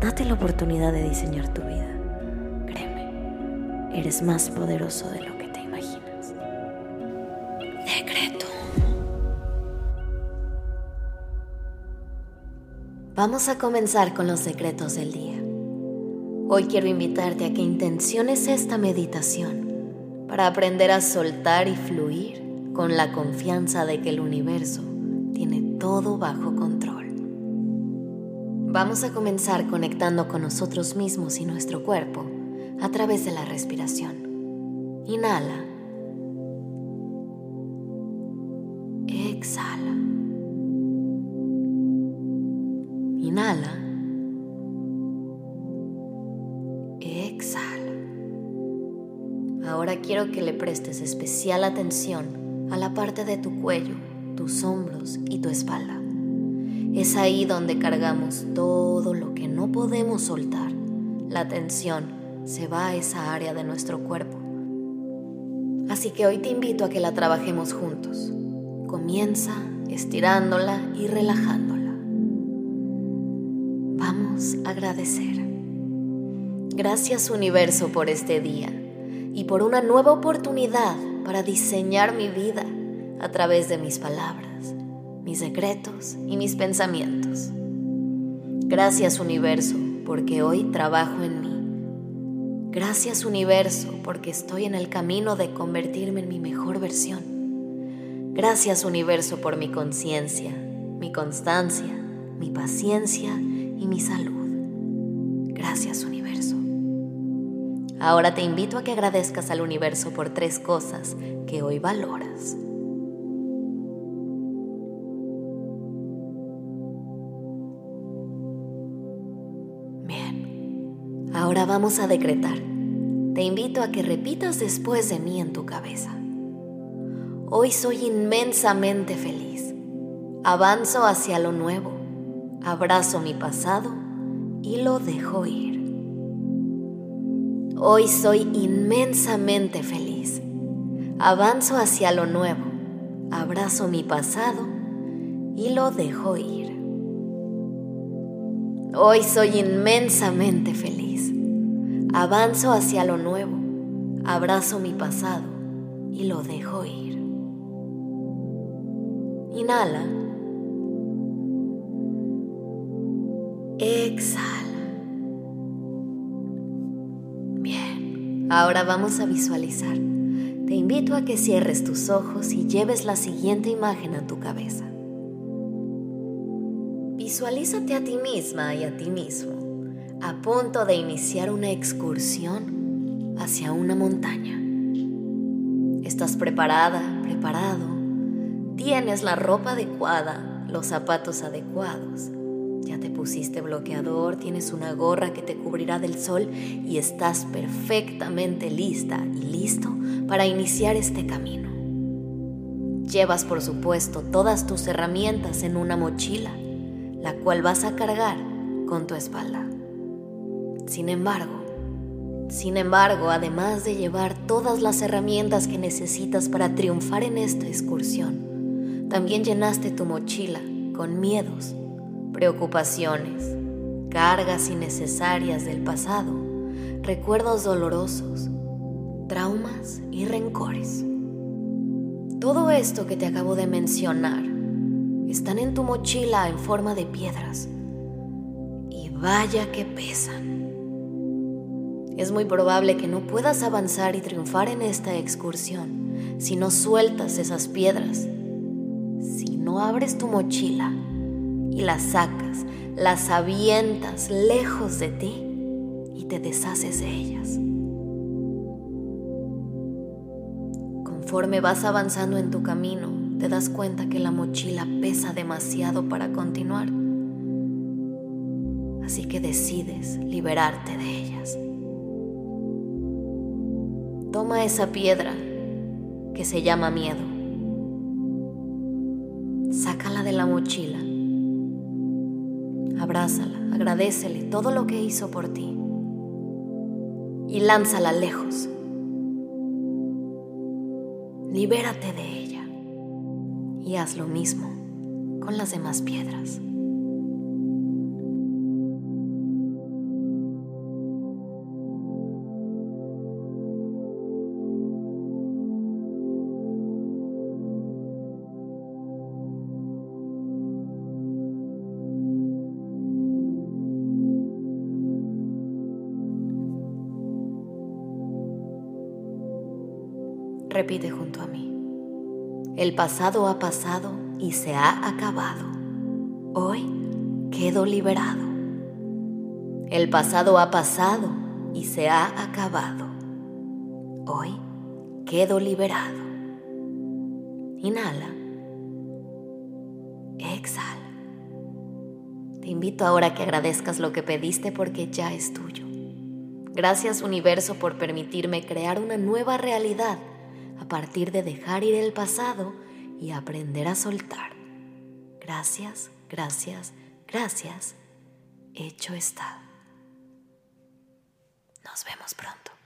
Date la oportunidad de diseñar tu vida. Créeme, eres más poderoso de lo que te imaginas. Decreto. Vamos a comenzar con los secretos del día. Hoy quiero invitarte a que intenciones esta meditación para aprender a soltar y fluir con la confianza de que el universo tiene todo bajo control. Vamos a comenzar conectando con nosotros mismos y nuestro cuerpo a través de la respiración. Inhala. Exhala. Inhala. Exhala. Ahora quiero que le prestes especial atención a la parte de tu cuello, tus hombros y tu espalda. Es ahí donde cargamos todo lo que no podemos soltar. La tensión se va a esa área de nuestro cuerpo. Así que hoy te invito a que la trabajemos juntos. Comienza estirándola y relajándola. Vamos a agradecer. Gracias universo por este día y por una nueva oportunidad para diseñar mi vida a través de mis palabras mis secretos y mis pensamientos. Gracias universo porque hoy trabajo en mí. Gracias universo porque estoy en el camino de convertirme en mi mejor versión. Gracias universo por mi conciencia, mi constancia, mi paciencia y mi salud. Gracias universo. Ahora te invito a que agradezcas al universo por tres cosas que hoy valoras. Ahora vamos a decretar. Te invito a que repitas después de mí en tu cabeza. Hoy soy inmensamente feliz. Avanzo hacia lo nuevo. Abrazo mi pasado y lo dejo ir. Hoy soy inmensamente feliz. Avanzo hacia lo nuevo. Abrazo mi pasado y lo dejo ir. Hoy soy inmensamente feliz. Avanzo hacia lo nuevo, abrazo mi pasado y lo dejo ir. Inhala. Exhala. Bien, ahora vamos a visualizar. Te invito a que cierres tus ojos y lleves la siguiente imagen a tu cabeza. Visualízate a ti misma y a ti mismo a punto de iniciar una excursión hacia una montaña. Estás preparada, preparado. Tienes la ropa adecuada, los zapatos adecuados. Ya te pusiste bloqueador, tienes una gorra que te cubrirá del sol y estás perfectamente lista y listo para iniciar este camino. Llevas, por supuesto, todas tus herramientas en una mochila, la cual vas a cargar con tu espalda. Sin embargo, sin embargo, además de llevar todas las herramientas que necesitas para triunfar en esta excursión, también llenaste tu mochila con miedos, preocupaciones, cargas innecesarias del pasado, recuerdos dolorosos, traumas y rencores. Todo esto que te acabo de mencionar están en tu mochila en forma de piedras y vaya que pesan es muy probable que no puedas avanzar y triunfar en esta excursión si no sueltas esas piedras, si no abres tu mochila y las sacas, las avientas lejos de ti y te deshaces de ellas. Conforme vas avanzando en tu camino, te das cuenta que la mochila pesa demasiado para continuar Así que decides liberarte de ellas. Toma esa piedra que se llama miedo. Sácala de la mochila. Abrázala, agradecele todo lo que hizo por ti. Y lánzala lejos. Libérate de ella. Y haz lo mismo con las demás piedras. Repite junto a mí. El pasado ha pasado y se ha acabado. Hoy quedo liberado. El pasado ha pasado y se ha acabado. Hoy quedo liberado. Inhala. Exhala. Te invito ahora a que agradezcas lo que pediste porque ya es tuyo. Gracias universo por permitirme crear una nueva realidad partir de dejar ir el pasado y aprender a soltar. Gracias, gracias, gracias. Hecho está. Nos vemos pronto.